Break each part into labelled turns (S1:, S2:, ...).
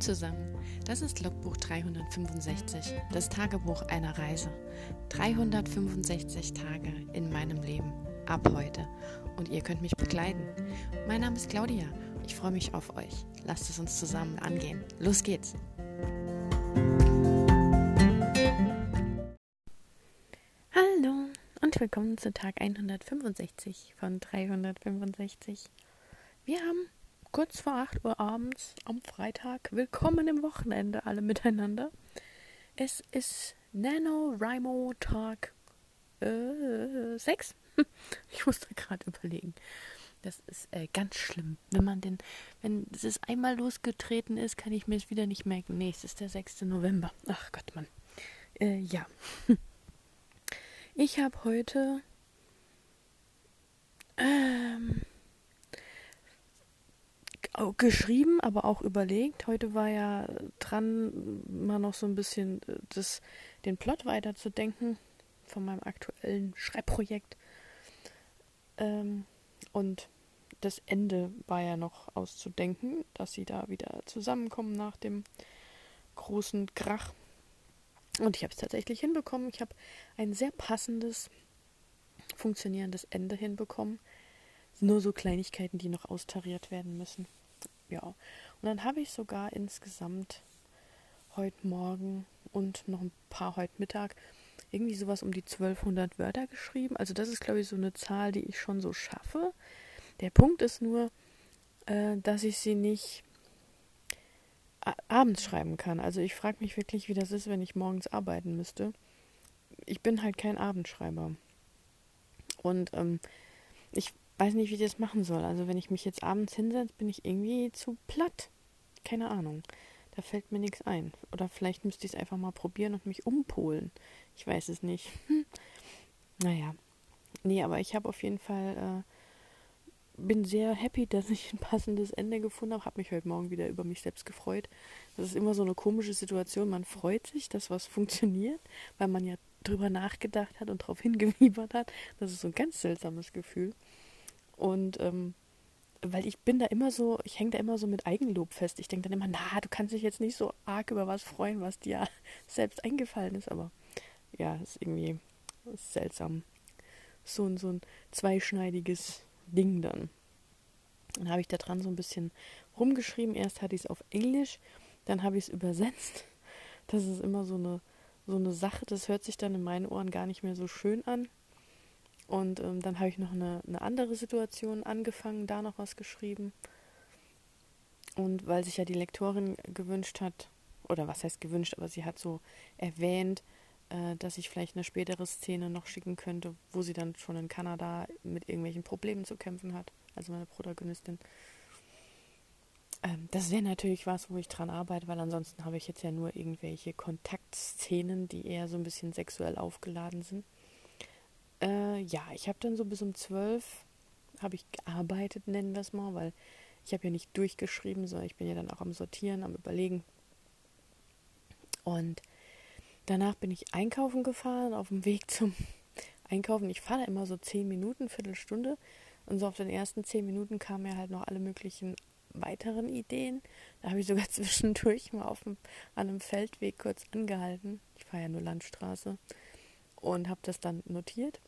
S1: Zusammen, das ist Logbuch 365, das Tagebuch einer Reise. 365 Tage in meinem Leben, ab heute. Und ihr könnt mich begleiten. Mein Name ist Claudia, ich freue mich auf euch. Lasst es uns zusammen angehen. Los geht's! Hallo und willkommen zu Tag 165 von 365. Wir haben kurz vor 8 Uhr abends am Freitag. Willkommen im Wochenende alle miteinander. Es ist NaNoWriMo Tag äh, 6. ich musste gerade überlegen. Das ist äh, ganz schlimm. Wenn man den, wenn es einmal losgetreten ist, kann ich mir es wieder nicht merken. Nee, es ist der 6. November. Ach Gott, Mann. Äh, ja. Ich habe heute ähm, geschrieben, aber auch überlegt. Heute war ja dran, mal noch so ein bisschen äh, das, den Plot weiterzudenken von meinem aktuellen Schreibprojekt. Ähm, und das Ende war ja noch auszudenken, dass sie da wieder zusammenkommen nach dem großen Krach. Und ich habe es tatsächlich hinbekommen. Ich habe ein sehr passendes, funktionierendes Ende hinbekommen. Nur so Kleinigkeiten, die noch austariert werden müssen ja. Und dann habe ich sogar insgesamt heute Morgen und noch ein paar heute Mittag irgendwie sowas um die 1200 Wörter geschrieben. Also das ist, glaube ich, so eine Zahl, die ich schon so schaffe. Der Punkt ist nur, äh, dass ich sie nicht abends schreiben kann. Also ich frage mich wirklich, wie das ist, wenn ich morgens arbeiten müsste. Ich bin halt kein Abendschreiber. Und ähm, ich weiß nicht, wie ich das machen soll. Also wenn ich mich jetzt abends hinsetze, bin ich irgendwie zu platt. Keine Ahnung. Da fällt mir nichts ein. Oder vielleicht müsste ich es einfach mal probieren und mich umpolen. Ich weiß es nicht. Hm. Naja. Nee, aber ich habe auf jeden Fall, äh, bin sehr happy, dass ich ein passendes Ende gefunden habe. Habe mich heute Morgen wieder über mich selbst gefreut. Das ist immer so eine komische Situation. Man freut sich, dass was funktioniert, weil man ja drüber nachgedacht hat und darauf hingewiebert hat. Das ist so ein ganz seltsames Gefühl. Und ähm, weil ich bin da immer so, ich hänge da immer so mit Eigenlob fest. Ich denke dann immer, na, du kannst dich jetzt nicht so arg über was freuen, was dir selbst eingefallen ist. Aber ja, ist irgendwie ist seltsam. So, ein so ein zweischneidiges Ding dann. Dann habe ich da dran so ein bisschen rumgeschrieben. Erst hatte ich es auf Englisch, dann habe ich es übersetzt. Das ist immer so eine, so eine Sache, das hört sich dann in meinen Ohren gar nicht mehr so schön an. Und ähm, dann habe ich noch eine, eine andere Situation angefangen, da noch was geschrieben. Und weil sich ja die Lektorin gewünscht hat, oder was heißt gewünscht, aber sie hat so erwähnt, äh, dass ich vielleicht eine spätere Szene noch schicken könnte, wo sie dann schon in Kanada mit irgendwelchen Problemen zu kämpfen hat, also meine Protagonistin. Ähm, das wäre natürlich was, wo ich dran arbeite, weil ansonsten habe ich jetzt ja nur irgendwelche Kontaktszenen, die eher so ein bisschen sexuell aufgeladen sind. Äh, ja, ich habe dann so bis um zwölf habe ich gearbeitet, nennen wir es mal, weil ich habe ja nicht durchgeschrieben, sondern ich bin ja dann auch am Sortieren, am Überlegen. Und danach bin ich einkaufen gefahren, auf dem Weg zum Einkaufen. Ich fahre immer so zehn Minuten, Viertelstunde. Und so auf den ersten zehn Minuten kamen mir halt noch alle möglichen weiteren Ideen. Da habe ich sogar zwischendurch mal auf dem, an einem Feldweg kurz angehalten. Ich fahre ja nur Landstraße und habe das dann notiert.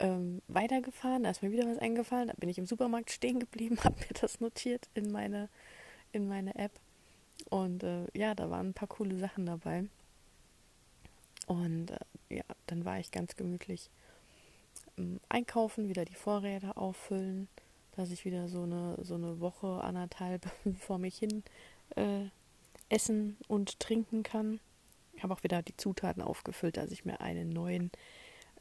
S1: Ähm, weitergefahren, da ist mir wieder was eingefallen, da bin ich im Supermarkt stehen geblieben, habe mir das notiert in meine, in meine App. Und äh, ja, da waren ein paar coole Sachen dabei. Und äh, ja, dann war ich ganz gemütlich ähm, einkaufen, wieder die Vorräte auffüllen, dass ich wieder so eine, so eine Woche, anderthalb vor mich hin äh, essen und trinken kann. Ich habe auch wieder die Zutaten aufgefüllt, dass ich mir einen neuen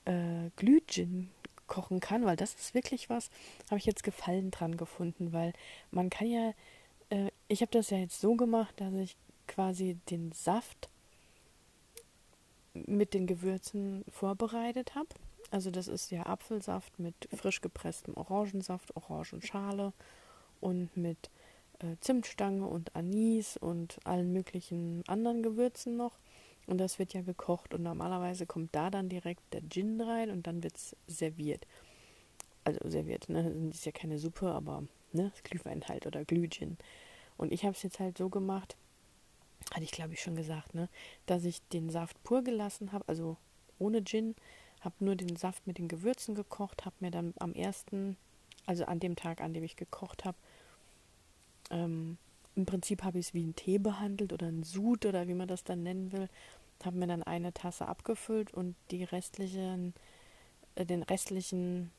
S1: äh, Glühgin kochen kann, weil das ist wirklich was, habe ich jetzt Gefallen dran gefunden, weil man kann ja, äh, ich habe das ja jetzt so gemacht, dass ich quasi den Saft mit den Gewürzen vorbereitet habe. Also das ist ja Apfelsaft mit frisch gepresstem Orangensaft, Orangenschale und mit äh, Zimtstange und Anis und allen möglichen anderen Gewürzen noch. Und das wird ja gekocht und normalerweise kommt da dann direkt der Gin rein und dann wird es serviert. Also serviert, ne? Das ist ja keine Suppe, aber ne, Glühwein halt oder Glühgin. Und ich habe es jetzt halt so gemacht, hatte ich glaube ich schon gesagt, ne, dass ich den Saft pur gelassen habe, also ohne Gin, habe nur den Saft mit den Gewürzen gekocht, habe mir dann am ersten, also an dem Tag, an dem ich gekocht habe, ähm, im Prinzip habe ich es wie einen Tee behandelt oder einen Sud oder wie man das dann nennen will, habe mir dann eine Tasse abgefüllt und die restlichen, äh, den restlichen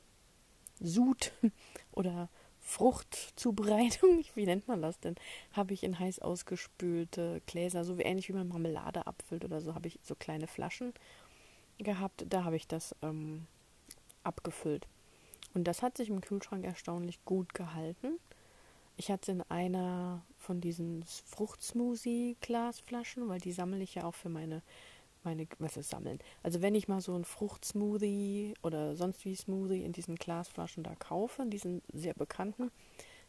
S1: Sud oder Fruchtzubereitung, wie nennt man das denn, habe ich in heiß ausgespülte Gläser, so wie ähnlich wie man Marmelade abfüllt oder so, habe ich so kleine Flaschen gehabt. Da habe ich das ähm, abgefüllt. Und das hat sich im Kühlschrank erstaunlich gut gehalten. Ich hatte in einer von diesen Fruchtsmoothie-Glasflaschen, weil die sammle ich ja auch für meine meine, was ist sammeln? Also wenn ich mal so ein Fruchtsmoothie oder sonst wie Smoothie in diesen Glasflaschen da kaufe, in diesen sehr bekannten,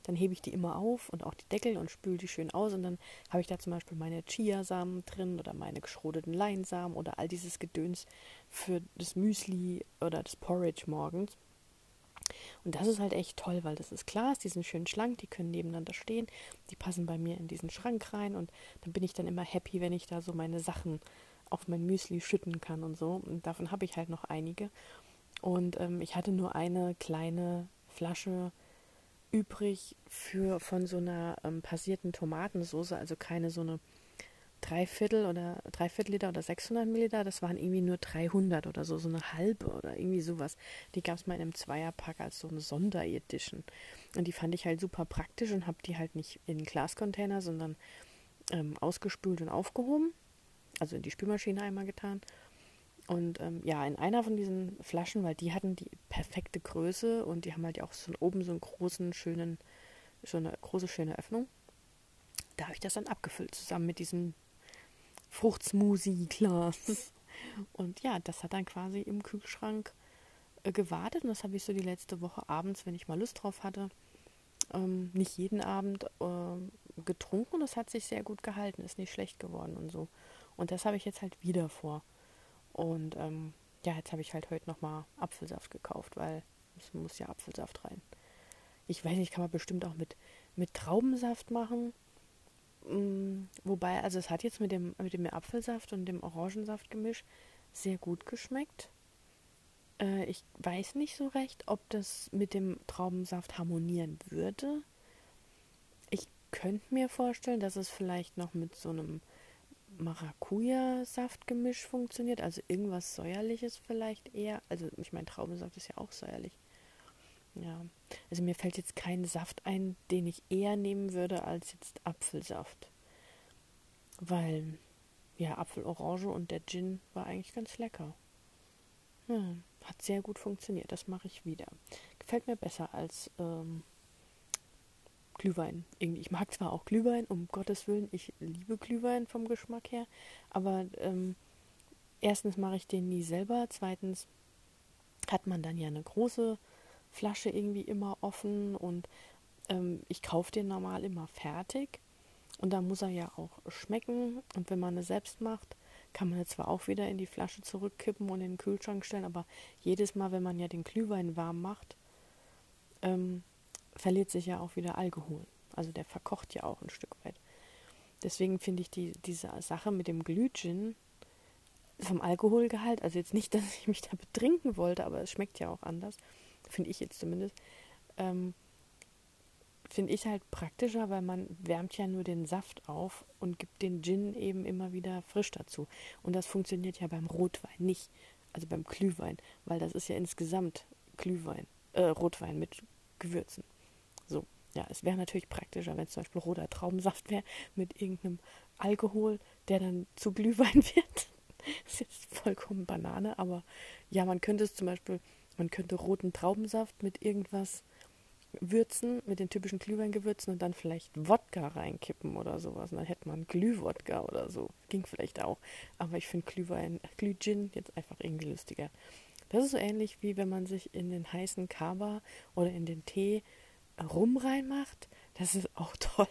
S1: dann hebe ich die immer auf und auch die Deckel und spüle die schön aus und dann habe ich da zum Beispiel meine Chiasamen drin oder meine geschrodeten Leinsamen oder all dieses Gedöns für das Müsli oder das Porridge morgens. Und das ist halt echt toll, weil das ist Glas, die sind schön schlank, die können nebeneinander stehen, die passen bei mir in diesen Schrank rein und dann bin ich dann immer happy, wenn ich da so meine Sachen auf mein Müsli schütten kann und so. Und davon habe ich halt noch einige. Und ähm, ich hatte nur eine kleine Flasche übrig für von so einer ähm, passierten Tomatensauce, also keine so eine Dreiviertel oder Dreiviertel Liter oder 600 Milliliter, das waren irgendwie nur 300 oder so, so eine halbe oder irgendwie sowas. Die gab es mal in einem Zweierpack als so eine Sonderedition. Und die fand ich halt super praktisch und habe die halt nicht in Glascontainer, sondern ähm, ausgespült und aufgehoben also in die Spülmaschine einmal getan. Und ähm, ja, in einer von diesen Flaschen, weil die hatten die perfekte Größe und die haben halt auch so oben so einen großen, schönen, so eine große, schöne Öffnung. Da habe ich das dann abgefüllt, zusammen mit diesem Fruchtsmoothie-Glas. Und ja, das hat dann quasi im Kühlschrank äh, gewartet. Und das habe ich so die letzte Woche abends, wenn ich mal Lust drauf hatte, ähm, nicht jeden Abend äh, getrunken. Das hat sich sehr gut gehalten, ist nicht schlecht geworden und so. Und das habe ich jetzt halt wieder vor. Und ähm, ja, jetzt habe ich halt heute nochmal Apfelsaft gekauft, weil es muss ja Apfelsaft rein. Ich weiß nicht, kann man bestimmt auch mit, mit Traubensaft machen. Mm, wobei, also es hat jetzt mit dem, mit dem Apfelsaft und dem Orangensaftgemisch sehr gut geschmeckt. Äh, ich weiß nicht so recht, ob das mit dem Traubensaft harmonieren würde. Ich könnte mir vorstellen, dass es vielleicht noch mit so einem Maracuja-Saftgemisch funktioniert, also irgendwas säuerliches vielleicht eher. Also ich meine, Traubensaft ist ja auch säuerlich. Ja, also mir fällt jetzt kein Saft ein, den ich eher nehmen würde als jetzt Apfelsaft. Weil, ja, Apfelorange und der Gin war eigentlich ganz lecker. Ja, hat sehr gut funktioniert, das mache ich wieder. Gefällt mir besser als ähm, Glühwein. Irgendwie, ich mag zwar auch Glühwein, um Gottes Willen, ich liebe Glühwein vom Geschmack her, aber ähm, erstens mache ich den nie selber, zweitens hat man dann ja eine große Flasche irgendwie immer offen und ähm, ich kaufe den normal immer fertig und da muss er ja auch schmecken und wenn man es selbst macht, kann man es zwar auch wieder in die Flasche zurückkippen und in den Kühlschrank stellen, aber jedes Mal, wenn man ja den Glühwein warm macht, ähm, verliert sich ja auch wieder Alkohol. Also der verkocht ja auch ein Stück weit. Deswegen finde ich die, diese Sache mit dem Glühgin vom Alkoholgehalt, also jetzt nicht, dass ich mich da betrinken wollte, aber es schmeckt ja auch anders, finde ich jetzt zumindest, ähm, finde ich halt praktischer, weil man wärmt ja nur den Saft auf und gibt den Gin eben immer wieder frisch dazu. Und das funktioniert ja beim Rotwein nicht, also beim Glühwein, weil das ist ja insgesamt Glühwein, äh, Rotwein mit Gewürzen. So, ja, es wäre natürlich praktischer, wenn es zum Beispiel roter Traubensaft wäre mit irgendeinem Alkohol, der dann zu Glühwein wird. ist jetzt vollkommen Banane, aber ja, man könnte es zum Beispiel, man könnte roten Traubensaft mit irgendwas würzen, mit den typischen Glühweingewürzen und dann vielleicht Wodka reinkippen oder sowas. Und dann hätte man Glühwodka oder so. Ging vielleicht auch. Aber ich finde Glühwein, Glühgin jetzt einfach irgendwie lustiger. Das ist so ähnlich wie wenn man sich in den heißen Kaba oder in den Tee Rum reinmacht, das ist auch toll.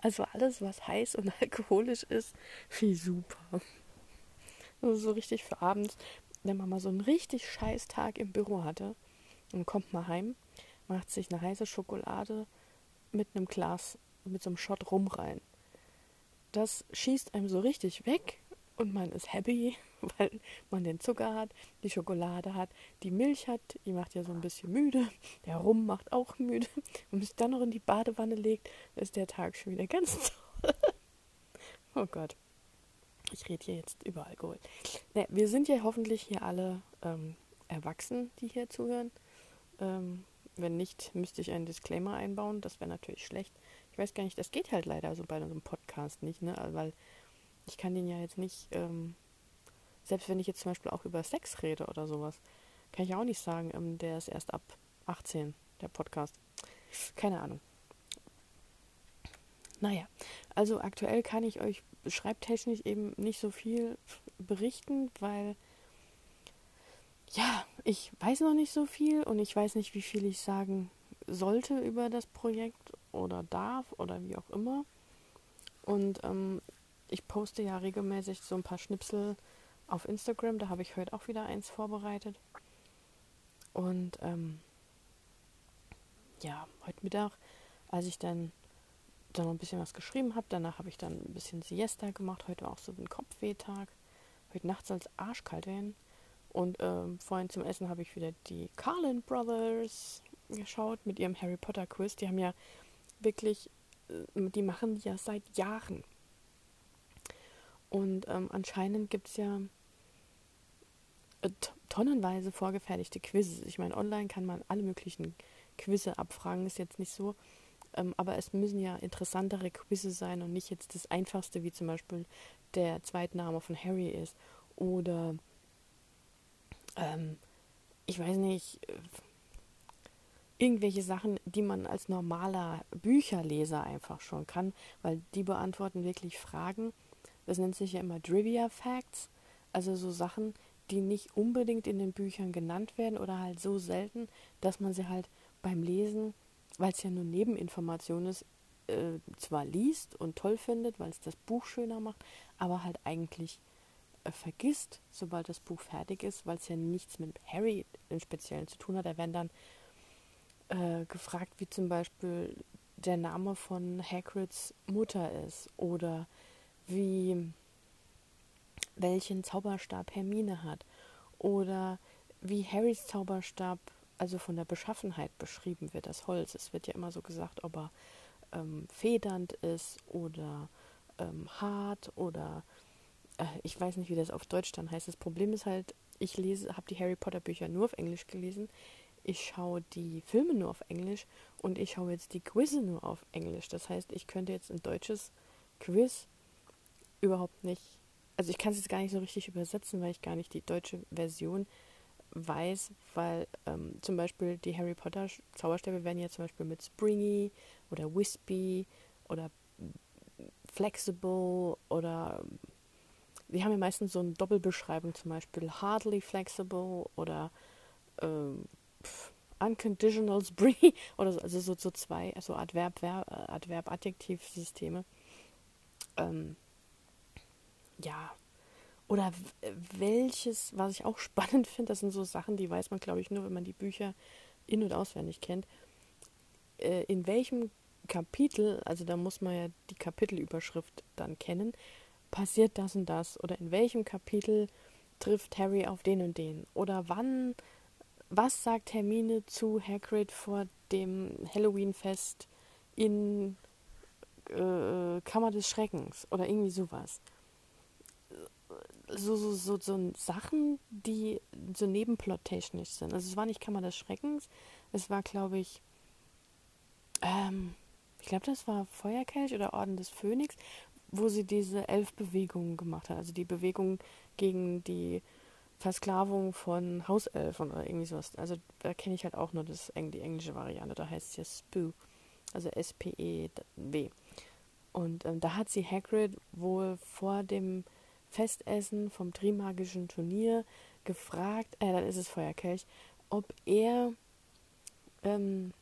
S1: Also alles, was heiß und alkoholisch ist, wie super. Also so richtig für abends, wenn man mal so einen richtig scheiß Tag im Büro hatte und kommt mal heim, macht sich eine heiße Schokolade mit einem Glas, mit so einem Shot Rum rein. das schießt einem so richtig weg und man ist happy, weil man den Zucker hat, die Schokolade hat, die Milch hat, die macht ja so ein bisschen müde, der Rum macht auch müde. Und bis dann noch in die Badewanne legt, ist der Tag schon wieder ganz toll. oh Gott. Ich rede hier jetzt über Alkohol. Ne, wir sind ja hoffentlich hier alle ähm, erwachsen, die hier zuhören. Ähm, wenn nicht, müsste ich einen Disclaimer einbauen. Das wäre natürlich schlecht. Ich weiß gar nicht, das geht halt leider so bei einem Podcast nicht, ne? Weil ich kann den ja jetzt nicht, ähm, selbst wenn ich jetzt zum Beispiel auch über Sex rede oder sowas, kann ich auch nicht sagen, ähm, der ist erst ab 18, der Podcast. Keine Ahnung. Naja, also aktuell kann ich euch schreibtechnisch eben nicht so viel berichten, weil ja, ich weiß noch nicht so viel und ich weiß nicht, wie viel ich sagen sollte über das Projekt oder darf oder wie auch immer. Und ähm, ich poste ja regelmäßig so ein paar Schnipsel auf Instagram. Da habe ich heute auch wieder eins vorbereitet. Und ähm, ja, heute Mittag, als ich dann, dann noch ein bisschen was geschrieben habe, danach habe ich dann ein bisschen Siesta gemacht. Heute war auch so ein Kopfwehtag. Heute nachts soll es arschkalt werden. Und ähm, vorhin zum Essen habe ich wieder die Carlin Brothers geschaut mit ihrem Harry Potter Quiz. Die haben ja wirklich, äh, die machen ja seit Jahren und ähm, anscheinend gibt es ja äh, tonnenweise vorgefertigte Quizzes. Ich meine, online kann man alle möglichen Quizze abfragen, ist jetzt nicht so. Ähm, aber es müssen ja interessantere Quizze sein und nicht jetzt das einfachste, wie zum Beispiel der Zweitname von Harry ist. Oder ähm, ich weiß nicht, irgendwelche Sachen, die man als normaler Bücherleser einfach schon kann, weil die beantworten wirklich Fragen das nennt sich ja immer Trivia Facts, also so Sachen, die nicht unbedingt in den Büchern genannt werden oder halt so selten, dass man sie halt beim Lesen, weil es ja nur Nebeninformation ist, äh, zwar liest und toll findet, weil es das Buch schöner macht, aber halt eigentlich äh, vergisst, sobald das Buch fertig ist, weil es ja nichts mit Harry im Speziellen zu tun hat. Da werden dann äh, gefragt, wie zum Beispiel der Name von Hagrids Mutter ist oder wie welchen Zauberstab Hermine hat oder wie Harrys Zauberstab also von der Beschaffenheit beschrieben wird, das Holz. Es wird ja immer so gesagt, ob er ähm, federnd ist oder ähm, hart oder äh, ich weiß nicht, wie das auf Deutsch dann heißt. Das Problem ist halt, ich lese, habe die Harry Potter Bücher nur auf Englisch gelesen. Ich schaue die Filme nur auf Englisch und ich schaue jetzt die Quizze nur auf Englisch. Das heißt, ich könnte jetzt ein deutsches Quiz überhaupt nicht. Also ich kann es jetzt gar nicht so richtig übersetzen, weil ich gar nicht die deutsche Version weiß, weil ähm, zum Beispiel die Harry Potter Zauberstäbe werden ja zum Beispiel mit Springy oder Wispy oder Flexible oder die haben ja meistens so eine Doppelbeschreibung, zum Beispiel hardly flexible oder ähm, unconditional springy oder so, also so, so zwei, also Adverb, Verb, Adverb, Adjektivsysteme. Ähm, ja, oder welches, was ich auch spannend finde, das sind so Sachen, die weiß man, glaube ich, nur, wenn man die Bücher in- und auswendig kennt. Äh, in welchem Kapitel, also da muss man ja die Kapitelüberschrift dann kennen, passiert das und das? Oder in welchem Kapitel trifft Harry auf den und den? Oder wann, was sagt Hermine zu Hagrid vor dem Halloween-Fest in äh, Kammer des Schreckens? Oder irgendwie sowas so, so, so, so Sachen, die so nebenplottechnisch sind. Also es war nicht Kammer des Schreckens, es war, glaube ich, ähm, ich glaube, das war Feuerkelch oder Orden des Phönix, wo sie diese elf Bewegungen gemacht hat. Also die Bewegung gegen die Versklavung von Hauselfen oder irgendwie sowas. Also da kenne ich halt auch nur das, die englische Variante. Da heißt es ja Spoo. Also S-P-E-W. Und ähm, da hat sie Hagrid wohl vor dem Festessen vom Trimagischen Turnier gefragt, äh, dann ist es Feuerkelch, ob er ähm,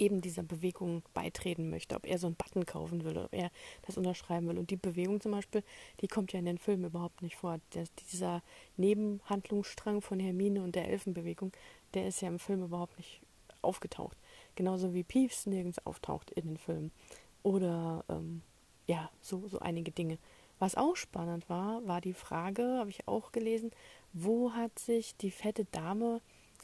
S1: eben dieser Bewegung beitreten möchte, ob er so einen Button kaufen will, ob er das unterschreiben will. Und die Bewegung zum Beispiel, die kommt ja in den Filmen überhaupt nicht vor. Der, dieser Nebenhandlungsstrang von Hermine und der Elfenbewegung, der ist ja im Film überhaupt nicht aufgetaucht. Genauso wie Peeves nirgends auftaucht in den Filmen. Oder ähm, ja, so, so einige Dinge. Was auch spannend war, war die Frage, habe ich auch gelesen, wo hat sich die fette Dame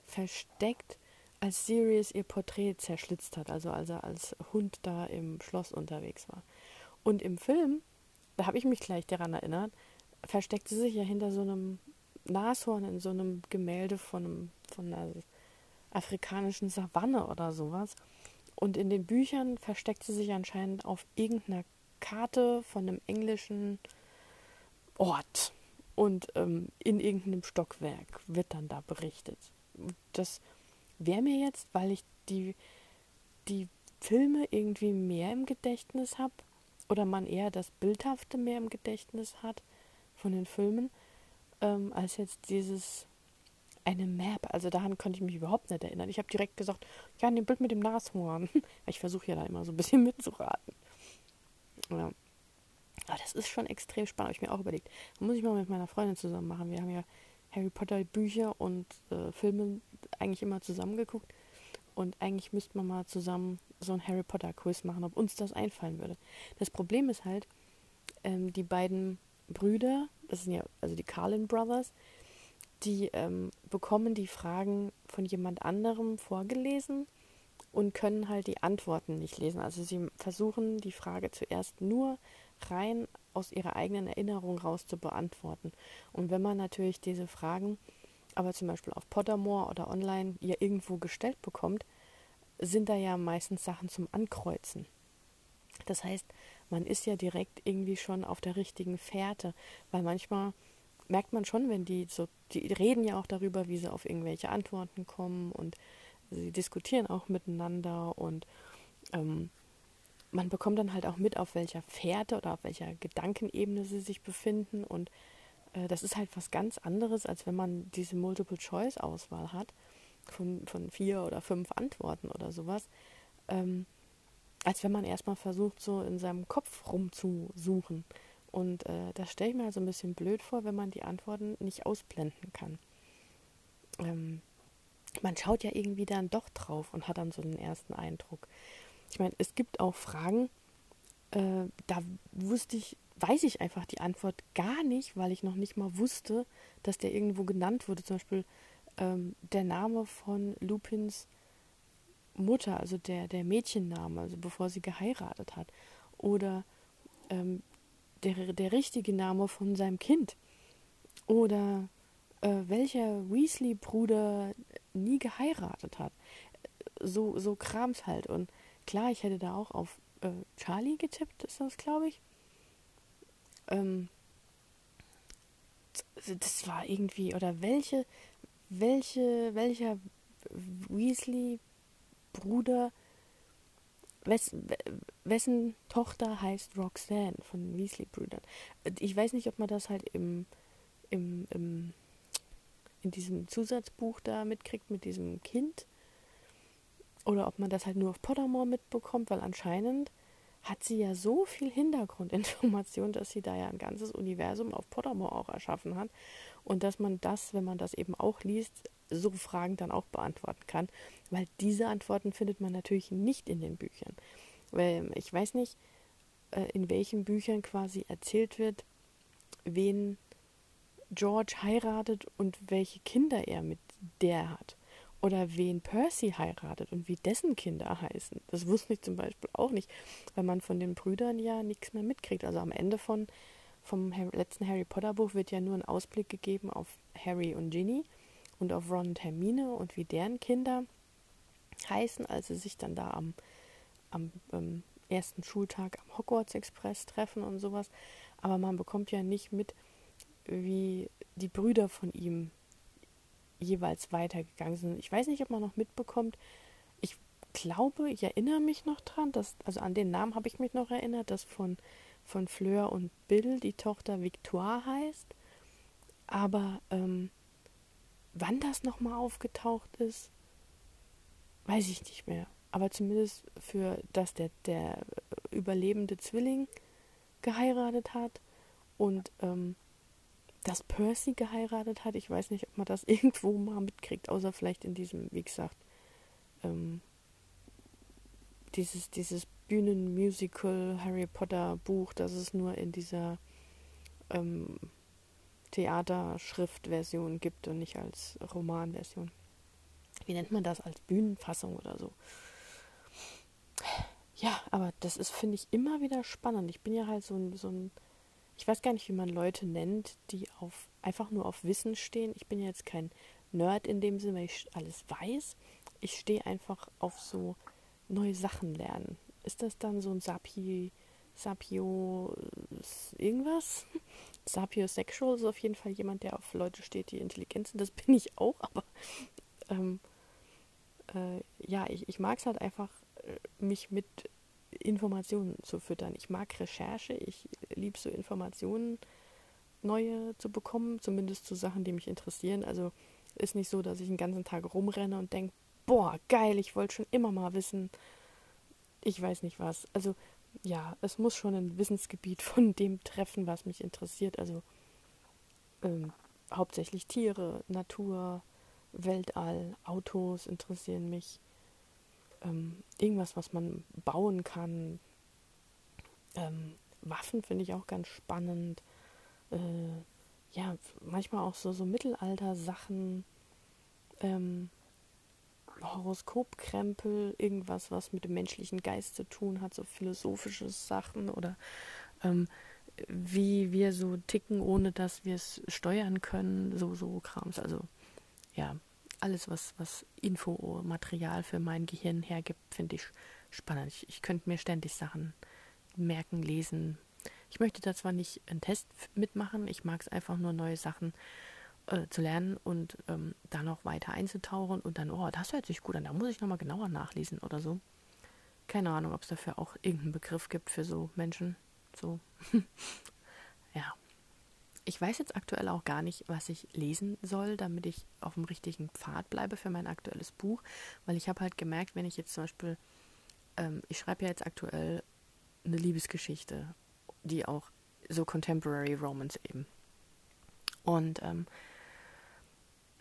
S1: versteckt, als Sirius ihr Porträt zerschlitzt hat, also als er als Hund da im Schloss unterwegs war. Und im Film, da habe ich mich gleich daran erinnert, versteckt sie sich ja hinter so einem Nashorn in so einem Gemälde von, einem, von einer afrikanischen Savanne oder sowas. Und in den Büchern versteckt sie sich anscheinend auf irgendeiner Karte von einem englischen Ort. Und ähm, in irgendeinem Stockwerk wird dann da berichtet. Das wäre mir jetzt, weil ich die, die Filme irgendwie mehr im Gedächtnis habe oder man eher das Bildhafte mehr im Gedächtnis hat von den Filmen, ähm, als jetzt dieses eine Map. Also daran konnte ich mich überhaupt nicht erinnern. Ich habe direkt gesagt, ja, in dem Bild mit dem Nashorn. ich versuche ja da immer so ein bisschen mitzuraten. Ja. Aber das ist schon extrem spannend, habe ich mir auch überlegt. Da muss ich mal mit meiner Freundin zusammen machen. Wir haben ja Harry Potter Bücher und äh, Filme eigentlich immer zusammengeguckt. Und eigentlich müsste man mal zusammen so ein Harry Potter Quiz machen, ob uns das einfallen würde. Das Problem ist halt, ähm, die beiden Brüder, das sind ja also die Carlin Brothers, die ähm, bekommen die Fragen von jemand anderem vorgelesen und können halt die Antworten nicht lesen. Also sie versuchen die Frage zuerst nur rein aus ihrer eigenen Erinnerung raus zu beantworten. Und wenn man natürlich diese Fragen aber zum Beispiel auf Pottermore oder online ja irgendwo gestellt bekommt, sind da ja meistens Sachen zum Ankreuzen. Das heißt, man ist ja direkt irgendwie schon auf der richtigen Fährte, weil manchmal merkt man schon, wenn die so, die reden ja auch darüber, wie sie auf irgendwelche Antworten kommen und sie diskutieren auch miteinander und ähm, man bekommt dann halt auch mit, auf welcher Fährte oder auf welcher Gedankenebene sie sich befinden und äh, das ist halt was ganz anderes, als wenn man diese Multiple-Choice-Auswahl hat von, von vier oder fünf Antworten oder sowas. Ähm, als wenn man erstmal versucht, so in seinem Kopf rumzusuchen. Und äh, das stelle ich mir also ein bisschen blöd vor, wenn man die Antworten nicht ausblenden kann. Ähm, man schaut ja irgendwie dann doch drauf und hat dann so den ersten Eindruck. Ich meine, es gibt auch Fragen, äh, da wusste ich, weiß ich einfach die Antwort gar nicht, weil ich noch nicht mal wusste, dass der irgendwo genannt wurde. Zum Beispiel ähm, der Name von Lupins Mutter, also der, der Mädchenname, also bevor sie geheiratet hat. Oder ähm, der, der richtige Name von seinem Kind. Oder äh, welcher Weasley-Bruder nie geheiratet hat. So, so Krams halt. Und klar, ich hätte da auch auf äh, Charlie getippt, ist das, glaube ich. Ähm, das war irgendwie, oder welche, welche, welcher Weasley Bruder, wessen, Tochter heißt Roxanne von Weasley-Brüdern. Ich weiß nicht, ob man das halt im, im, im, in diesem Zusatzbuch da mitkriegt mit diesem Kind. Oder ob man das halt nur auf Pottermore mitbekommt, weil anscheinend hat sie ja so viel Hintergrundinformation, dass sie da ja ein ganzes Universum auf Pottermore auch erschaffen hat. Und dass man das, wenn man das eben auch liest, so Fragen dann auch beantworten kann, weil diese Antworten findet man natürlich nicht in den Büchern. Weil ich weiß nicht, äh, in welchen Büchern quasi erzählt wird, wen George heiratet und welche Kinder er mit der hat. Oder wen Percy heiratet und wie dessen Kinder heißen. Das wusste ich zum Beispiel auch nicht, weil man von den Brüdern ja nichts mehr mitkriegt. Also am Ende von, vom letzten Harry Potter Buch wird ja nur ein Ausblick gegeben auf Harry und Ginny und auf Ron und Hermine und wie deren Kinder heißen, als sie sich dann da am, am ähm, ersten Schultag am Hogwarts Express treffen und sowas. Aber man bekommt ja nicht mit, wie die Brüder von ihm jeweils weitergegangen sind. Ich weiß nicht, ob man noch mitbekommt. Ich glaube, ich erinnere mich noch dran, dass, also an den Namen habe ich mich noch erinnert, dass von, von Fleur und Bill die Tochter Victoire heißt. Aber ähm, wann das nochmal aufgetaucht ist, weiß ich nicht mehr. Aber zumindest für, dass der, der überlebende Zwilling geheiratet hat und ähm, dass Percy geheiratet hat. Ich weiß nicht, ob man das irgendwo mal mitkriegt, außer vielleicht in diesem, wie gesagt, ähm, dieses, dieses Bühnenmusical Harry Potter Buch, das es nur in dieser ähm, Theaterschriftversion gibt und nicht als Romanversion. Wie nennt man das? Als Bühnenfassung oder so. Ja, aber das ist, finde ich, immer wieder spannend. Ich bin ja halt so ein, so ein, ich weiß gar nicht, wie man Leute nennt, die auf einfach nur auf Wissen stehen. Ich bin jetzt kein Nerd in dem Sinne, weil ich alles weiß. Ich stehe einfach auf so neue Sachen lernen. Ist das dann so ein Sapi, Sapio irgendwas? Sapiosexual ist auf jeden Fall jemand, der auf Leute steht, die intelligent sind. Das bin ich auch, aber ähm, äh, ja, ich, ich mag es halt einfach, äh, mich mit Informationen zu füttern. Ich mag Recherche, ich liebe so Informationen neue zu bekommen, zumindest zu Sachen, die mich interessieren. Also ist nicht so, dass ich den ganzen Tag rumrenne und denke, boah, geil, ich wollte schon immer mal wissen, ich weiß nicht was. Also ja, es muss schon ein Wissensgebiet von dem treffen, was mich interessiert. Also ähm, hauptsächlich Tiere, Natur, Weltall, Autos interessieren mich. Ähm, irgendwas, was man bauen kann. Ähm, Waffen finde ich auch ganz spannend. Äh, ja, manchmal auch so, so Mittelalter-Sachen. Ähm, Horoskopkrempel, irgendwas, was mit dem menschlichen Geist zu tun hat, so philosophische Sachen oder ähm, wie wir so ticken, ohne dass wir es steuern können, so, so Krams. Also ja, alles, was, was Info, Material für mein Gehirn hergibt, finde ich spannend. Ich, ich könnte mir ständig Sachen merken, lesen. Ich möchte da zwar nicht einen Test mitmachen, ich mag es einfach nur neue Sachen äh, zu lernen und ähm, da noch weiter einzutauchen und dann, oh, das hört sich gut an, da muss ich nochmal genauer nachlesen oder so. Keine Ahnung, ob es dafür auch irgendeinen Begriff gibt für so Menschen. So. ja. Ich weiß jetzt aktuell auch gar nicht, was ich lesen soll, damit ich auf dem richtigen Pfad bleibe für mein aktuelles Buch, weil ich habe halt gemerkt, wenn ich jetzt zum Beispiel, ähm, ich schreibe ja jetzt aktuell eine Liebesgeschichte, die auch so Contemporary Romance eben. Und ähm,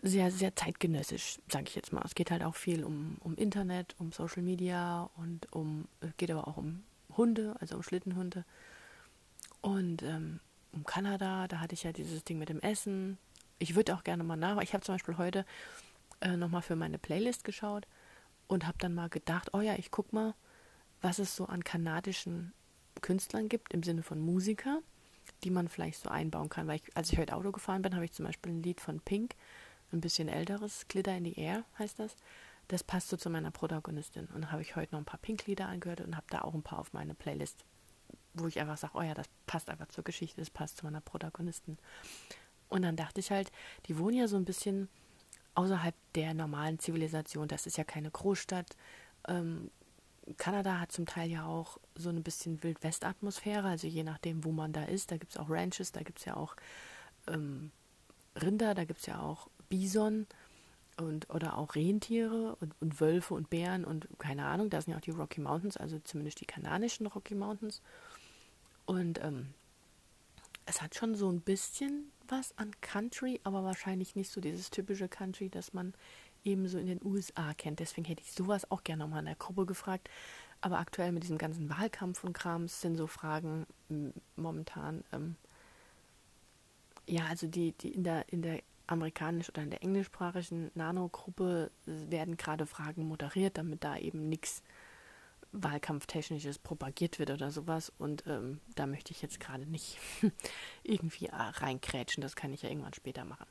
S1: sehr, sehr zeitgenössisch, sage ich jetzt mal. Es geht halt auch viel um, um Internet, um Social Media und um, geht aber auch um Hunde, also um Schlittenhunde. Und ähm, um Kanada, da hatte ich ja dieses Ding mit dem Essen. Ich würde auch gerne mal nach. Ich habe zum Beispiel heute äh, nochmal für meine Playlist geschaut und habe dann mal gedacht, oh ja, ich guck mal, was es so an kanadischen Künstlern gibt, im Sinne von Musiker, die man vielleicht so einbauen kann. Weil ich, als ich heute Auto gefahren bin, habe ich zum Beispiel ein Lied von Pink ein bisschen älteres, Glitter in the Air heißt das. Das passt so zu meiner Protagonistin. Und habe ich heute noch ein paar Pink-Lieder angehört und habe da auch ein paar auf meine Playlist, wo ich einfach sage, oh ja, das passt einfach zur Geschichte, das passt zu meiner Protagonistin. Und dann dachte ich halt, die wohnen ja so ein bisschen außerhalb der normalen Zivilisation. Das ist ja keine Großstadt. Ähm, Kanada hat zum Teil ja auch so ein bisschen Wild-West-Atmosphäre, also je nachdem, wo man da ist. Da gibt es auch Ranches, da gibt es ja auch ähm, Rinder, da gibt es ja auch Bison und oder auch Rentiere und, und Wölfe und Bären und keine Ahnung, da sind ja auch die Rocky Mountains, also zumindest die kanadischen Rocky Mountains. Und ähm, es hat schon so ein bisschen was an Country, aber wahrscheinlich nicht so dieses typische Country, das man eben so in den USA kennt. Deswegen hätte ich sowas auch gerne nochmal in der Gruppe gefragt. Aber aktuell mit diesem ganzen Wahlkampf und Krams sind so Fragen momentan. Ähm, ja, also die, die in der, in der amerikanisch oder in der englischsprachigen Nano-Gruppe werden gerade Fragen moderiert, damit da eben nichts Wahlkampftechnisches propagiert wird oder sowas. Und ähm, da möchte ich jetzt gerade nicht irgendwie reinkrätschen. Das kann ich ja irgendwann später machen.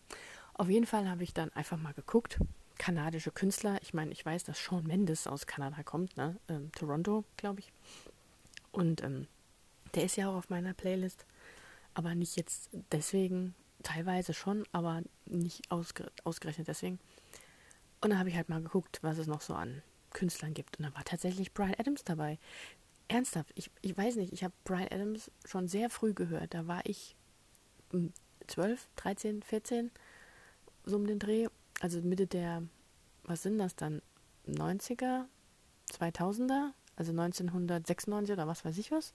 S1: Auf jeden Fall habe ich dann einfach mal geguckt. Kanadische Künstler. Ich meine, ich weiß, dass Sean Mendes aus Kanada kommt, ne? Ähm, Toronto, glaube ich. Und ähm, der ist ja auch auf meiner Playlist. Aber nicht jetzt deswegen, teilweise schon, aber nicht ausger ausgerechnet deswegen. Und dann habe ich halt mal geguckt, was es noch so an Künstlern gibt. Und da war tatsächlich Brian Adams dabei. Ernsthaft, ich, ich weiß nicht, ich habe Brian Adams schon sehr früh gehört. Da war ich 12, 13, 14, so um den Dreh. Also Mitte der, was sind das dann? 90er, 2000er, also 1996 oder was weiß ich was.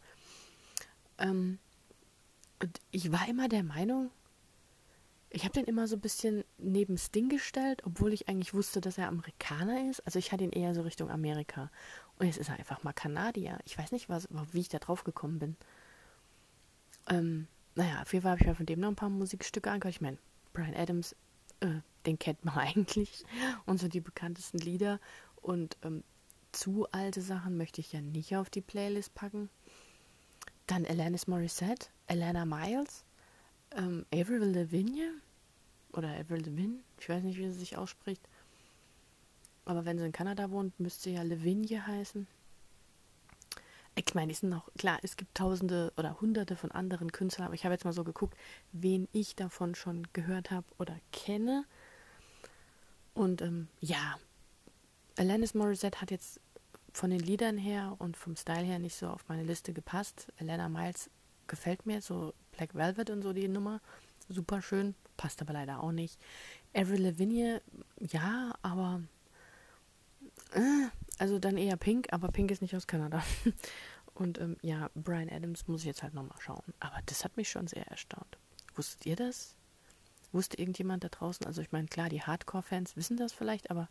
S1: Ähm, und ich war immer der Meinung, ich habe den immer so ein bisschen neben Sting gestellt, obwohl ich eigentlich wusste, dass er Amerikaner ist. Also ich hatte ihn eher so Richtung Amerika. Und jetzt ist er einfach mal Kanadier. Ich weiß nicht, was, wie ich da drauf gekommen bin. Ähm, naja, auf jeden Fall habe ich mir von dem noch ein paar Musikstücke angehört. Ich meine, Brian Adams, äh, den kennt man eigentlich. Und so die bekanntesten Lieder. Und ähm, zu alte Sachen möchte ich ja nicht auf die Playlist packen. Dann Alanis Morissette, Alana Miles, ähm, Avril Lavigne oder Avril Lavigne, ich weiß nicht, wie sie sich ausspricht. Aber wenn sie in Kanada wohnt, müsste sie ja Lavigne heißen. Ich meine, die sind noch, klar, es gibt tausende oder hunderte von anderen Künstlern, aber ich habe jetzt mal so geguckt, wen ich davon schon gehört habe oder kenne. Und ähm, ja, Alanis Morissette hat jetzt von den Liedern her und vom Style her nicht so auf meine Liste gepasst. Elena Miles gefällt mir, so Black Velvet und so die Nummer. Super schön, passt aber leider auch nicht. Avril Lavigne, ja, aber äh, also dann eher Pink, aber Pink ist nicht aus Kanada. Und ähm, ja, Brian Adams muss ich jetzt halt nochmal schauen. Aber das hat mich schon sehr erstaunt. Wusstet ihr das? Wusste irgendjemand da draußen? Also ich meine, klar, die Hardcore-Fans wissen das vielleicht, aber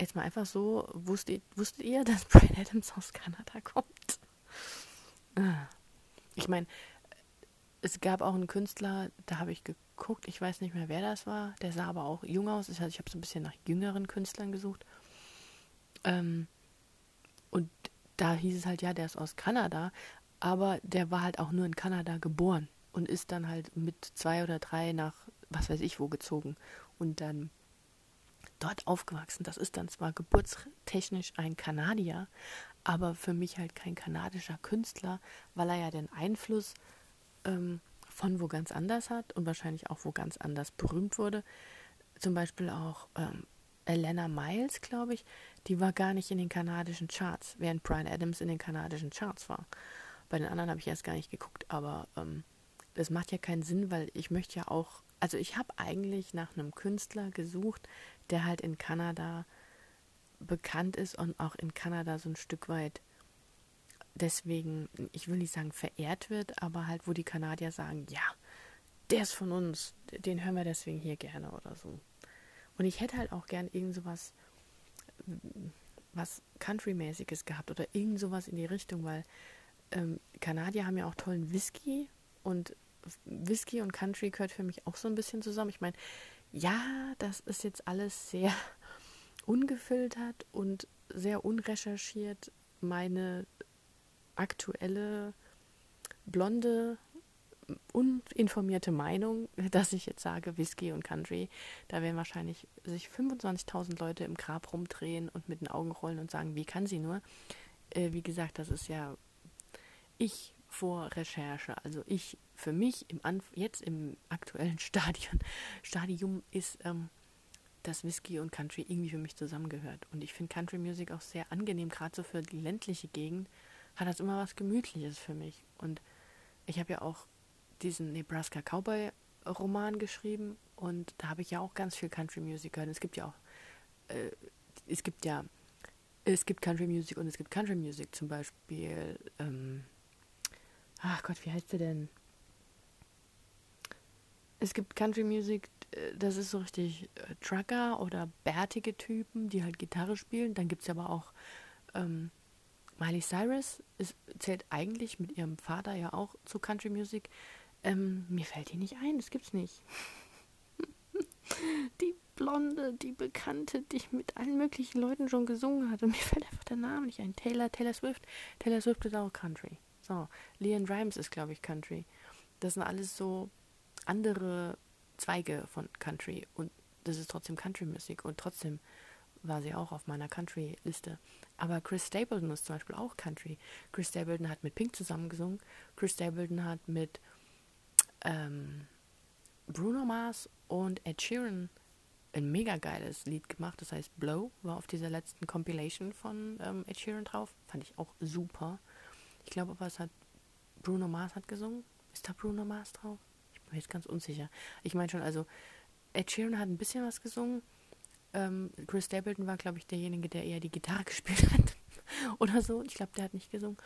S1: jetzt mal einfach so, wusstet, wusstet ihr, dass Brian Adams aus Kanada kommt? Ah. Ich meine, es gab auch einen Künstler, da habe ich geguckt, ich weiß nicht mehr, wer das war, der sah aber auch jung aus. Ich habe so ein bisschen nach jüngeren Künstlern gesucht. Ähm, und da hieß es halt, ja, der ist aus Kanada, aber der war halt auch nur in Kanada geboren und ist dann halt mit zwei oder drei nach was weiß ich wo gezogen und dann dort aufgewachsen. Das ist dann zwar geburtstechnisch ein Kanadier, aber für mich halt kein kanadischer Künstler, weil er ja den Einfluss ähm, von wo ganz anders hat und wahrscheinlich auch wo ganz anders berühmt wurde. Zum Beispiel auch ähm, Elena Miles, glaube ich, die war gar nicht in den kanadischen Charts, während Brian Adams in den kanadischen Charts war. Bei den anderen habe ich erst gar nicht geguckt, aber ähm, das macht ja keinen Sinn, weil ich möchte ja auch, also ich habe eigentlich nach einem Künstler gesucht, der halt in Kanada bekannt ist und auch in Kanada so ein Stück weit deswegen, ich will nicht sagen verehrt wird, aber halt, wo die Kanadier sagen, ja, der ist von uns, den hören wir deswegen hier gerne oder so. Und ich hätte halt auch gern irgend sowas, was Country-mäßiges gehabt oder irgend sowas in die Richtung, weil ähm, Kanadier haben ja auch tollen Whisky und Whisky und Country gehört für mich auch so ein bisschen zusammen. Ich meine, ja, das ist jetzt alles sehr ungefiltert und sehr unrecherchiert. Meine aktuelle blonde uninformierte Meinung, dass ich jetzt sage Whisky und Country, da werden wahrscheinlich sich 25.000 Leute im Grab rumdrehen und mit den Augen rollen und sagen, wie kann sie nur? Äh, wie gesagt, das ist ja ich vor Recherche. Also ich für mich im Anf jetzt im aktuellen Stadion, Stadium ist, ähm, dass Whisky und Country irgendwie für mich zusammengehört. Und ich finde Country Music auch sehr angenehm, gerade so für die ländliche Gegend hat das immer was Gemütliches für mich. Und ich habe ja auch diesen Nebraska Cowboy Roman geschrieben und da habe ich ja auch ganz viel Country Music gehört. Es gibt ja auch, äh, es gibt ja, es gibt Country Music und es gibt Country Music zum Beispiel, ähm, ach Gott, wie heißt der denn? Es gibt Country Music, äh, das ist so richtig äh, Trucker oder bärtige Typen, die halt Gitarre spielen. Dann gibt es aber auch ähm, Miley Cyrus, ist, zählt eigentlich mit ihrem Vater ja auch zu Country Music. Ähm, mir fällt die nicht ein, das gibt's nicht. die Blonde, die Bekannte, die mit allen möglichen Leuten schon gesungen hat. Und mir fällt einfach der Name nicht ein. Taylor, Taylor Swift. Taylor Swift ist auch Country. So, Leon Rimes ist, glaube ich, Country. Das sind alles so andere Zweige von Country. Und das ist trotzdem Country-Musik. Und trotzdem war sie auch auf meiner Country-Liste. Aber Chris Stapleton ist zum Beispiel auch Country. Chris Stapleton hat mit Pink zusammengesungen. Chris Stapleton hat mit ähm, Bruno Mars und Ed Sheeran ein mega geiles Lied gemacht, das heißt Blow, war auf dieser letzten Compilation von ähm, Ed Sheeran drauf. Fand ich auch super. Ich glaube aber, es hat Bruno Mars hat gesungen. Ist da Bruno Mars drauf? Ich bin mir jetzt ganz unsicher. Ich meine schon, also Ed Sheeran hat ein bisschen was gesungen. Ähm, Chris Stapleton war, glaube ich, derjenige, der eher die Gitarre gespielt hat. Oder so. Ich glaube, der hat nicht gesungen.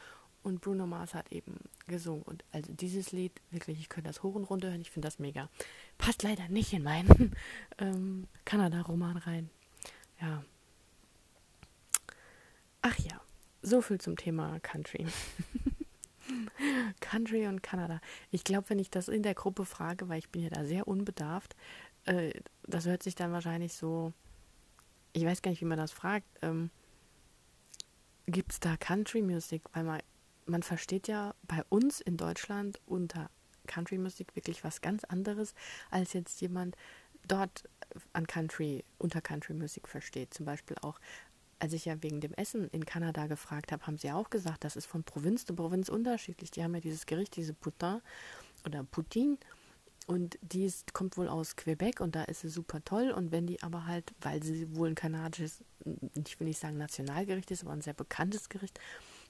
S1: Und Bruno Mars hat eben gesungen. Und also dieses Lied, wirklich, ich könnte das hoch und runter hören, ich finde das mega. Passt leider nicht in meinen ähm, Kanada-Roman rein. Ja. Ach ja, so viel zum Thema Country. Country und Kanada. Ich glaube, wenn ich das in der Gruppe frage, weil ich bin ja da sehr unbedarft, äh, das hört sich dann wahrscheinlich so, ich weiß gar nicht, wie man das fragt, ähm, gibt es da Country Music? Weil man, man versteht ja bei uns in Deutschland unter Country Music wirklich was ganz anderes, als jetzt jemand dort an Country, unter Country Music versteht. Zum Beispiel auch als ich ja wegen dem Essen in Kanada gefragt habe, haben sie auch gesagt, das ist von Provinz zu Provinz unterschiedlich. Die haben ja dieses Gericht, diese Poutin oder Poutine und die ist, kommt wohl aus Quebec und da ist sie super toll. Und wenn die aber halt, weil sie wohl ein kanadisches, ich will nicht sagen Nationalgericht ist, aber ein sehr bekanntes Gericht,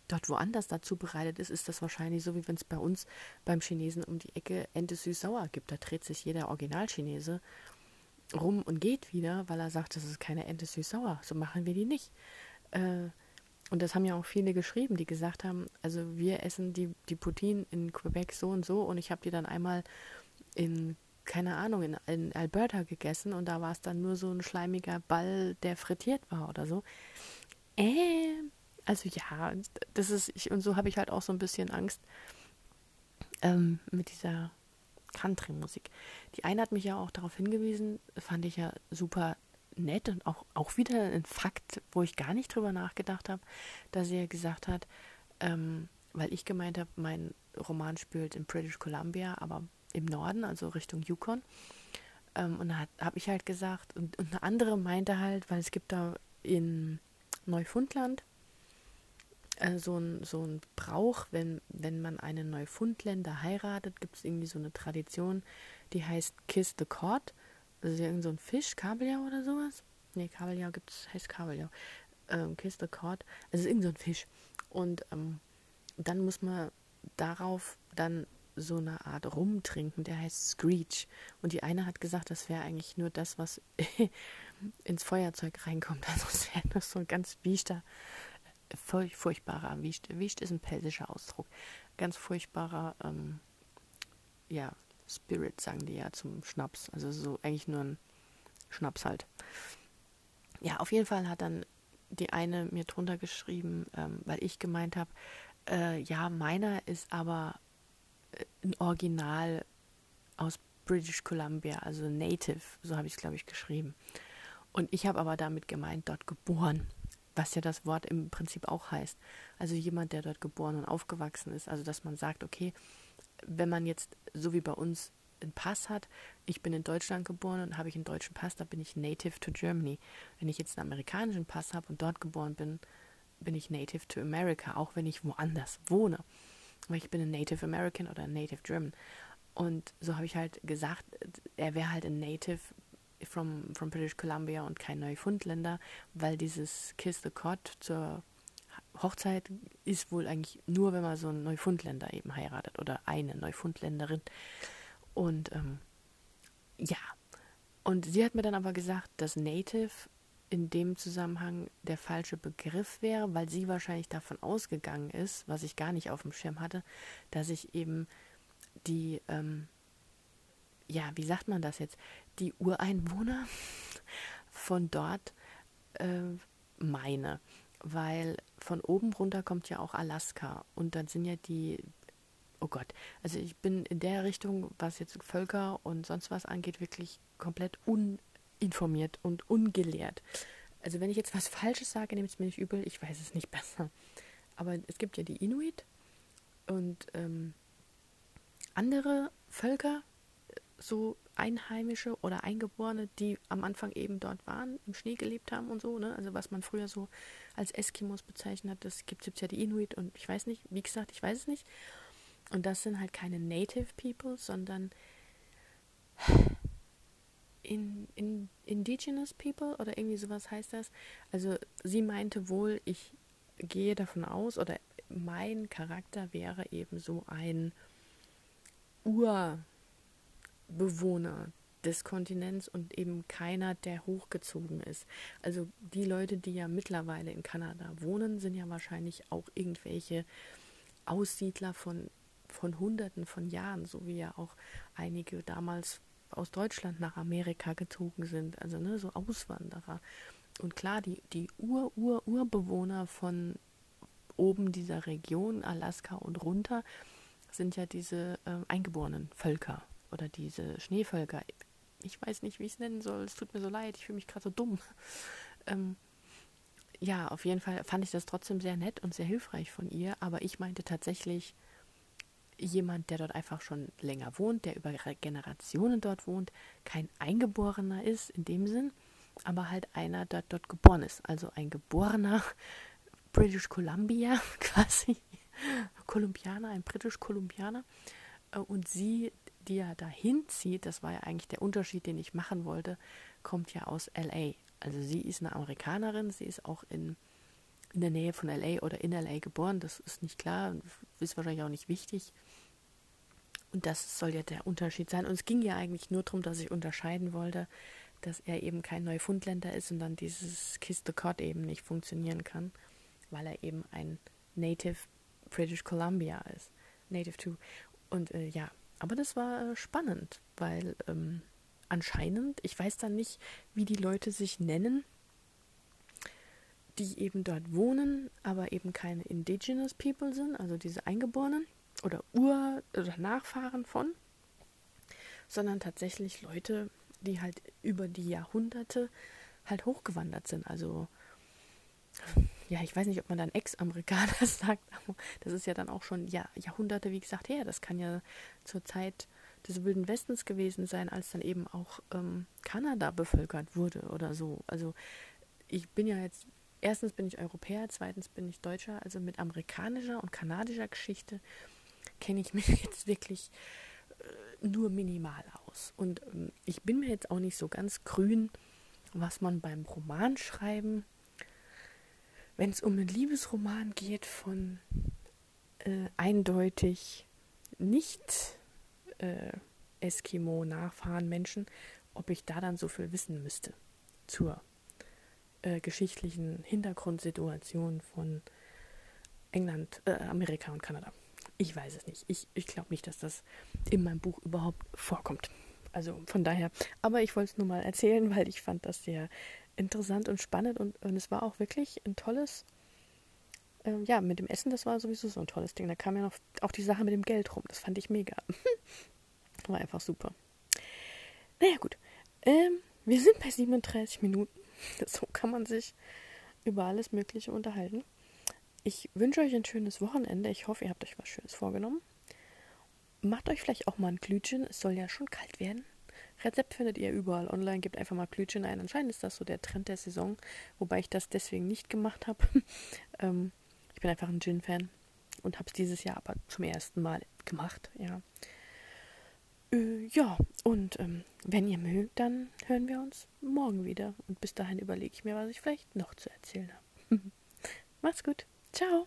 S1: dort woanders dazu bereitet ist, ist das wahrscheinlich so, wie wenn es bei uns beim Chinesen um die Ecke Ente süß-sauer gibt. Da dreht sich jeder Originalchinese rum und geht wieder, weil er sagt, das ist keine Ente süß-sauer. So machen wir die nicht. Äh, und das haben ja auch viele geschrieben, die gesagt haben, also wir essen die, die Poutine in Quebec so und so und ich habe die dann einmal in, keine Ahnung, in, in Alberta gegessen und da war es dann nur so ein schleimiger Ball, der frittiert war oder so. Äh, also ja, das ist, ich, und so habe ich halt auch so ein bisschen Angst ähm, mit dieser Country-Musik. Die eine hat mich ja auch darauf hingewiesen, fand ich ja super nett und auch, auch wieder ein Fakt, wo ich gar nicht drüber nachgedacht habe, dass sie ja gesagt hat, ähm, weil ich gemeint habe, mein Roman spielt in British Columbia, aber im Norden, also Richtung Yukon. Ähm, und da habe ich halt gesagt, und, und eine andere meinte halt, weil es gibt da in Neufundland äh, so ein, so ein Brauch, wenn, wenn man einen Neufundländer heiratet, gibt es irgendwie so eine Tradition, die heißt Kiss the Cord. Das ist ja irgend so ein Fisch, Kabeljau oder sowas. Nee, Kabeljau gibt's, heißt Kabeljau. Ähm, Kiss the Cord. Es ist irgend so ein Fisch. Und ähm, dann muss man darauf dann so eine Art rumtrinken, der heißt Screech. Und die eine hat gesagt, das wäre eigentlich nur das, was ins Feuerzeug reinkommt. Also es wäre nur so ein ganz biester furch furchtbarer Wicht. Wicht ist ein pelsischer Ausdruck. Ganz furchtbarer, ähm, ja, Spirit, sagen die ja zum Schnaps. Also so eigentlich nur ein Schnaps halt. Ja, auf jeden Fall hat dann die eine mir drunter geschrieben, ähm, weil ich gemeint habe, äh, ja, meiner ist aber äh, ein Original aus British Columbia, also Native, so habe ich es, glaube ich, geschrieben. Und ich habe aber damit gemeint, dort geboren was ja das Wort im Prinzip auch heißt. Also jemand, der dort geboren und aufgewachsen ist. Also dass man sagt, okay, wenn man jetzt so wie bei uns einen Pass hat, ich bin in Deutschland geboren und habe ich einen deutschen Pass, da bin ich native to Germany. Wenn ich jetzt einen amerikanischen Pass habe und dort geboren bin, bin ich native to America, auch wenn ich woanders wohne. Weil ich bin ein Native American oder ein Native German. Und so habe ich halt gesagt, er wäre halt ein Native from, from British Columbia und kein Neufundländer, weil dieses Kiss the Cod zur Hochzeit ist wohl eigentlich nur, wenn man so einen Neufundländer eben heiratet oder eine Neufundländerin. Und ähm, ja, und sie hat mir dann aber gesagt, dass Native in dem Zusammenhang der falsche Begriff wäre, weil sie wahrscheinlich davon ausgegangen ist, was ich gar nicht auf dem Schirm hatte, dass ich eben die ähm, ja, wie sagt man das jetzt, die Ureinwohner von dort äh, meine. Weil von oben runter kommt ja auch Alaska und dann sind ja die, oh Gott, also ich bin in der Richtung, was jetzt Völker und sonst was angeht, wirklich komplett uninformiert und ungelehrt. Also wenn ich jetzt was Falsches sage, nehmt es mir nicht übel, ich weiß es nicht besser. Aber es gibt ja die Inuit und ähm, andere Völker, so Einheimische oder Eingeborene, die am Anfang eben dort waren, im Schnee gelebt haben und so, ne? Also was man früher so als Eskimos bezeichnet hat, das gibt es ja die Inuit und ich weiß nicht, wie gesagt, ich weiß es nicht. Und das sind halt keine Native People, sondern in, in, Indigenous People oder irgendwie sowas heißt das. Also sie meinte wohl, ich gehe davon aus, oder mein Charakter wäre eben so ein Ur- Bewohner des Kontinents und eben keiner, der hochgezogen ist. Also die Leute, die ja mittlerweile in Kanada wohnen, sind ja wahrscheinlich auch irgendwelche Aussiedler von, von Hunderten von Jahren, so wie ja auch einige damals aus Deutschland nach Amerika gezogen sind, also ne, so Auswanderer. und klar, die, die Ur-Ur-Urbewohner von oben dieser Region, Alaska und runter, sind ja diese äh, eingeborenen Völker oder diese Schneevölker. Ich weiß nicht, wie ich es nennen soll. Es tut mir so leid, ich fühle mich gerade so dumm. Ähm, ja, auf jeden Fall fand ich das trotzdem sehr nett und sehr hilfreich von ihr, aber ich meinte tatsächlich jemand, der dort einfach schon länger wohnt, der über Generationen dort wohnt, kein Eingeborener ist in dem Sinn, aber halt einer, der dort geboren ist. Also ein geborener British Columbia quasi, Kolumbianer, ein britisch-Kolumbianer. Äh, und sie, die ja dahin zieht, das war ja eigentlich der Unterschied, den ich machen wollte, kommt ja aus LA. Also sie ist eine Amerikanerin, sie ist auch in, in der Nähe von LA oder in LA geboren, das ist nicht klar, ist wahrscheinlich auch nicht wichtig. Und das soll ja der Unterschied sein. Und es ging ja eigentlich nur darum, dass ich unterscheiden wollte, dass er eben kein Neufundländer ist und dann dieses Kiss the Cod eben nicht funktionieren kann, weil er eben ein Native British Columbia ist. Native to. Und äh, ja, aber das war äh, spannend, weil ähm, anscheinend, ich weiß dann nicht, wie die Leute sich nennen, die eben dort wohnen, aber eben keine Indigenous People sind, also diese Eingeborenen oder Ur- oder Nachfahren von, sondern tatsächlich Leute, die halt über die Jahrhunderte halt hochgewandert sind. Also, ja, ich weiß nicht, ob man dann Ex-Amerikaner sagt, aber das ist ja dann auch schon ja, Jahrhunderte, wie gesagt, her. Das kann ja zur Zeit des Wilden Westens gewesen sein, als dann eben auch ähm, Kanada bevölkert wurde oder so. Also, ich bin ja jetzt, erstens bin ich Europäer, zweitens bin ich Deutscher, also mit amerikanischer und kanadischer Geschichte kenne ich mich jetzt wirklich äh, nur minimal aus. Und ähm, ich bin mir jetzt auch nicht so ganz grün, was man beim Romanschreiben, wenn es um einen Liebesroman geht von äh, eindeutig nicht äh, Eskimo-Nachfahren Menschen, ob ich da dann so viel wissen müsste zur äh, geschichtlichen Hintergrundsituation von England, äh, Amerika und Kanada. Ich weiß es nicht. Ich, ich glaube nicht, dass das in meinem Buch überhaupt vorkommt. Also von daher, aber ich wollte es nur mal erzählen, weil ich fand das sehr interessant und spannend und, und es war auch wirklich ein tolles, äh, ja, mit dem Essen, das war sowieso so ein tolles Ding. Da kam ja noch auch die Sache mit dem Geld rum. Das fand ich mega. war einfach super. Naja, gut. Ähm, wir sind bei 37 Minuten. So kann man sich über alles Mögliche unterhalten. Ich wünsche euch ein schönes Wochenende. Ich hoffe, ihr habt euch was Schönes vorgenommen. Macht euch vielleicht auch mal ein Glütchen. Es soll ja schon kalt werden. Rezept findet ihr überall online. Gebt einfach mal Glütchen ein. Anscheinend ist das so der Trend der Saison, wobei ich das deswegen nicht gemacht habe. ähm, ich bin einfach ein Gin-Fan und habe es dieses Jahr aber zum ersten Mal gemacht. Ja, äh, ja und ähm, wenn ihr mögt, dann hören wir uns morgen wieder. Und bis dahin überlege ich mir, was ich vielleicht noch zu erzählen habe. Macht's gut. Ciao.